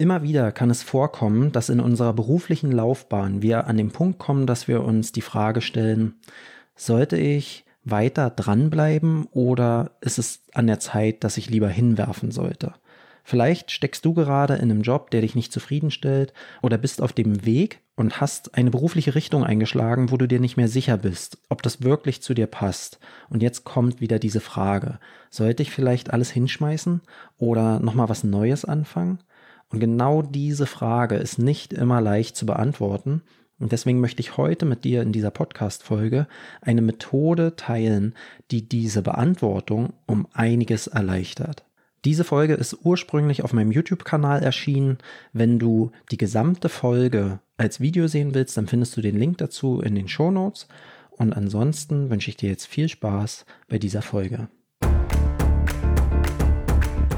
Immer wieder kann es vorkommen, dass in unserer beruflichen Laufbahn wir an den Punkt kommen, dass wir uns die Frage stellen, sollte ich weiter dranbleiben oder ist es an der Zeit, dass ich lieber hinwerfen sollte? Vielleicht steckst du gerade in einem Job, der dich nicht zufriedenstellt oder bist auf dem Weg und hast eine berufliche Richtung eingeschlagen, wo du dir nicht mehr sicher bist, ob das wirklich zu dir passt. Und jetzt kommt wieder diese Frage, sollte ich vielleicht alles hinschmeißen oder nochmal was Neues anfangen? Und genau diese Frage ist nicht immer leicht zu beantworten. Und deswegen möchte ich heute mit dir in dieser Podcast-Folge eine Methode teilen, die diese Beantwortung um einiges erleichtert. Diese Folge ist ursprünglich auf meinem YouTube-Kanal erschienen. Wenn du die gesamte Folge als Video sehen willst, dann findest du den Link dazu in den Show Notes. Und ansonsten wünsche ich dir jetzt viel Spaß bei dieser Folge.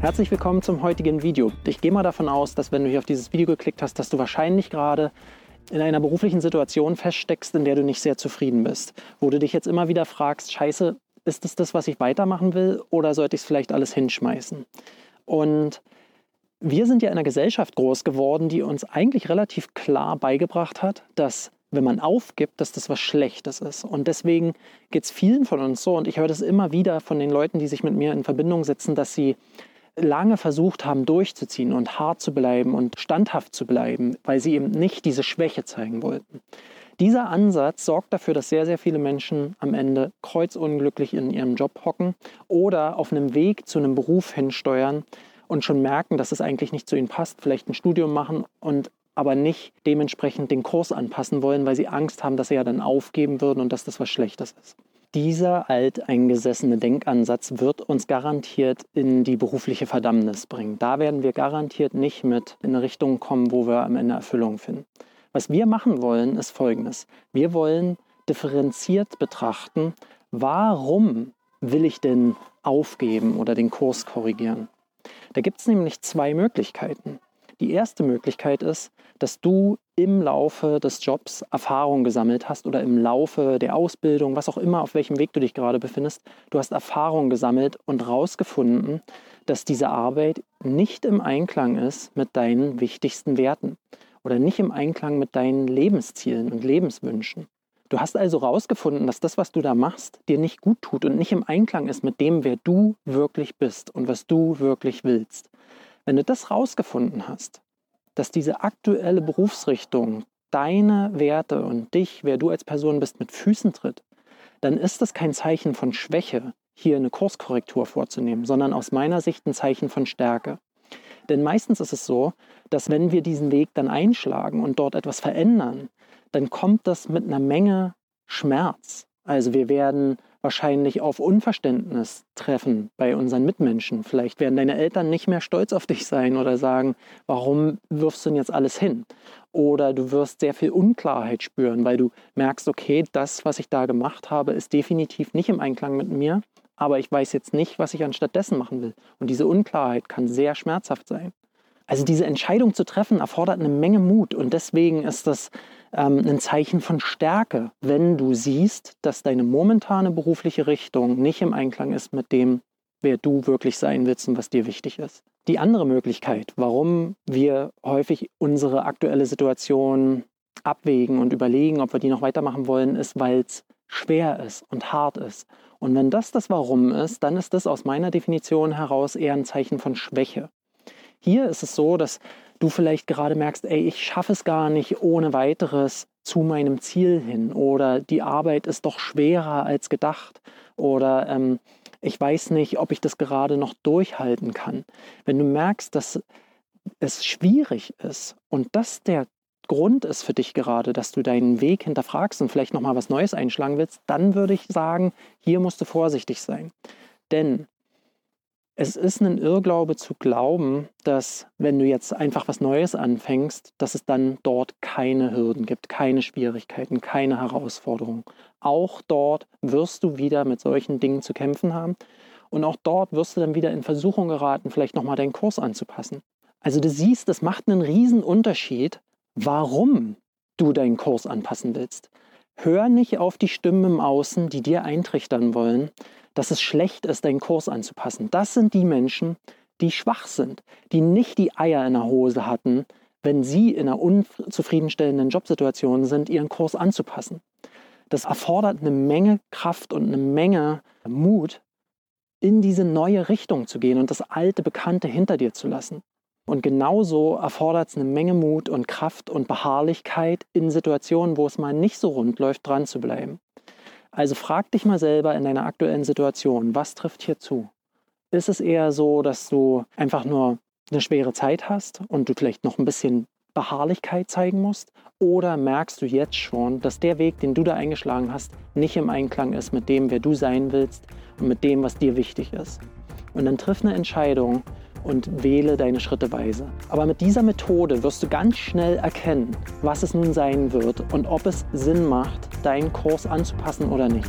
Herzlich willkommen zum heutigen Video. Ich gehe mal davon aus, dass wenn du hier auf dieses Video geklickt hast, dass du wahrscheinlich gerade in einer beruflichen Situation feststeckst, in der du nicht sehr zufrieden bist. Wo du dich jetzt immer wieder fragst, scheiße, ist es das, was ich weitermachen will oder sollte ich es vielleicht alles hinschmeißen? Und wir sind ja in einer Gesellschaft groß geworden, die uns eigentlich relativ klar beigebracht hat, dass wenn man aufgibt, dass das was Schlechtes ist. Und deswegen geht es vielen von uns so, und ich höre das immer wieder von den Leuten, die sich mit mir in Verbindung setzen, dass sie lange versucht haben durchzuziehen und hart zu bleiben und standhaft zu bleiben, weil sie eben nicht diese Schwäche zeigen wollten. Dieser Ansatz sorgt dafür, dass sehr, sehr viele Menschen am Ende kreuzunglücklich in ihrem Job hocken oder auf einem Weg zu einem Beruf hinsteuern und schon merken, dass es eigentlich nicht zu ihnen passt, vielleicht ein Studium machen und aber nicht dementsprechend den Kurs anpassen wollen, weil sie Angst haben, dass sie ja dann aufgeben würden und dass das was Schlechtes ist. Dieser alteingesessene Denkansatz wird uns garantiert in die berufliche Verdammnis bringen. Da werden wir garantiert nicht mit in eine Richtung kommen, wo wir am Ende Erfüllung finden. Was wir machen wollen, ist Folgendes. Wir wollen differenziert betrachten, warum will ich denn aufgeben oder den Kurs korrigieren. Da gibt es nämlich zwei Möglichkeiten. Die erste Möglichkeit ist, dass du im Laufe des Jobs Erfahrung gesammelt hast oder im Laufe der Ausbildung, was auch immer, auf welchem Weg du dich gerade befindest, du hast Erfahrung gesammelt und herausgefunden, dass diese Arbeit nicht im Einklang ist mit deinen wichtigsten Werten oder nicht im Einklang mit deinen Lebenszielen und Lebenswünschen. Du hast also herausgefunden, dass das, was du da machst, dir nicht gut tut und nicht im Einklang ist mit dem, wer du wirklich bist und was du wirklich willst. Wenn du das herausgefunden hast, dass diese aktuelle Berufsrichtung deine Werte und dich, wer du als Person bist, mit Füßen tritt, dann ist das kein Zeichen von Schwäche, hier eine Kurskorrektur vorzunehmen, sondern aus meiner Sicht ein Zeichen von Stärke. Denn meistens ist es so, dass wenn wir diesen Weg dann einschlagen und dort etwas verändern, dann kommt das mit einer Menge Schmerz. Also wir werden wahrscheinlich auf Unverständnis treffen bei unseren Mitmenschen. Vielleicht werden deine Eltern nicht mehr stolz auf dich sein oder sagen, warum wirfst du denn jetzt alles hin? Oder du wirst sehr viel Unklarheit spüren, weil du merkst, okay, das, was ich da gemacht habe, ist definitiv nicht im Einklang mit mir, aber ich weiß jetzt nicht, was ich anstattdessen machen will. Und diese Unklarheit kann sehr schmerzhaft sein. Also diese Entscheidung zu treffen erfordert eine Menge Mut und deswegen ist das ähm, ein Zeichen von Stärke, wenn du siehst, dass deine momentane berufliche Richtung nicht im Einklang ist mit dem, wer du wirklich sein willst und was dir wichtig ist. Die andere Möglichkeit, warum wir häufig unsere aktuelle Situation abwägen und überlegen, ob wir die noch weitermachen wollen, ist, weil es schwer ist und hart ist. Und wenn das das Warum ist, dann ist das aus meiner Definition heraus eher ein Zeichen von Schwäche. Hier ist es so, dass du vielleicht gerade merkst, ey, ich schaffe es gar nicht ohne weiteres zu meinem Ziel hin oder die Arbeit ist doch schwerer als gedacht oder ähm, ich weiß nicht, ob ich das gerade noch durchhalten kann. Wenn du merkst, dass es schwierig ist und das der Grund ist für dich gerade, dass du deinen Weg hinterfragst und vielleicht nochmal was Neues einschlagen willst, dann würde ich sagen, hier musst du vorsichtig sein. Denn Es ist ein Irrglaube zu glauben, dass wenn du jetzt einfach was Neues anfängst, dass es dann dort keine Hürden gibt, keine Schwierigkeiten, keine Herausforderungen. Auch dort wirst du wieder mit solchen Dingen zu kämpfen haben und auch dort wirst du dann wieder in Versuchung geraten, vielleicht nochmal deinen Kurs anzupassen. Also du siehst, das macht einen riesen Unterschied, warum du deinen Kurs anpassen willst. Hör nicht auf die Stimmen im Außen, die dir eintrichtern wollen, dass es schlecht ist, deinen Kurs anzupassen. Das sind die Menschen, die schwach sind, die nicht die Eier in der Hose hatten, wenn sie in einer unzufriedenstellenden Jobsituation sind, ihren Kurs anzupassen. Das erfordert eine Menge Kraft und eine Menge Mut, in diese neue Richtung zu gehen und das alte Bekannte hinter dir zu lassen. Und genauso erfordert es eine Menge Mut und Kraft und Beharrlichkeit in Situationen, wo es mal nicht so rund läuft, dran zu bleiben. Also frag dich mal selber in deiner aktuellen Situation, was trifft hier zu? Ist es eher so, dass du einfach nur eine schwere Zeit hast und du vielleicht noch ein bisschen Beharrlichkeit zeigen musst? Oder merkst du jetzt schon, dass der Weg, den du da eingeschlagen hast, nicht im Einklang ist mit dem, wer du sein willst und mit dem, was dir wichtig ist? Und dann triff eine Entscheidung und wähle deine Schritte weise. Aber mit dieser Methode wirst du ganz schnell erkennen, was es nun sein wird und ob es Sinn macht, deinen Kurs anzupassen oder nicht.